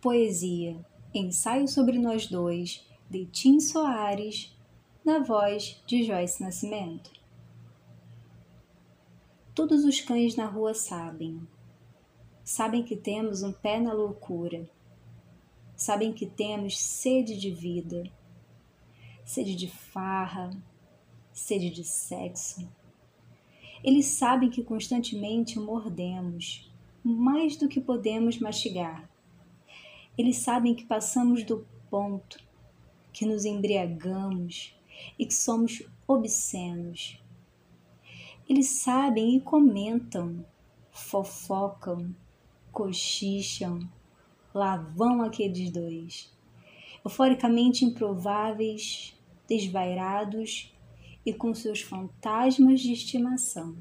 Poesia Ensaio sobre Nós Dois, de Tim Soares, na voz de Joyce Nascimento. Todos os cães na rua sabem. Sabem que temos um pé na loucura. Sabem que temos sede de vida, sede de farra, sede de sexo. Eles sabem que constantemente mordemos mais do que podemos mastigar eles sabem que passamos do ponto, que nos embriagamos e que somos obscenos. Eles sabem e comentam, fofocam, cochicham, lá vão aqueles dois, euforicamente improváveis, desvairados e com seus fantasmas de estimação.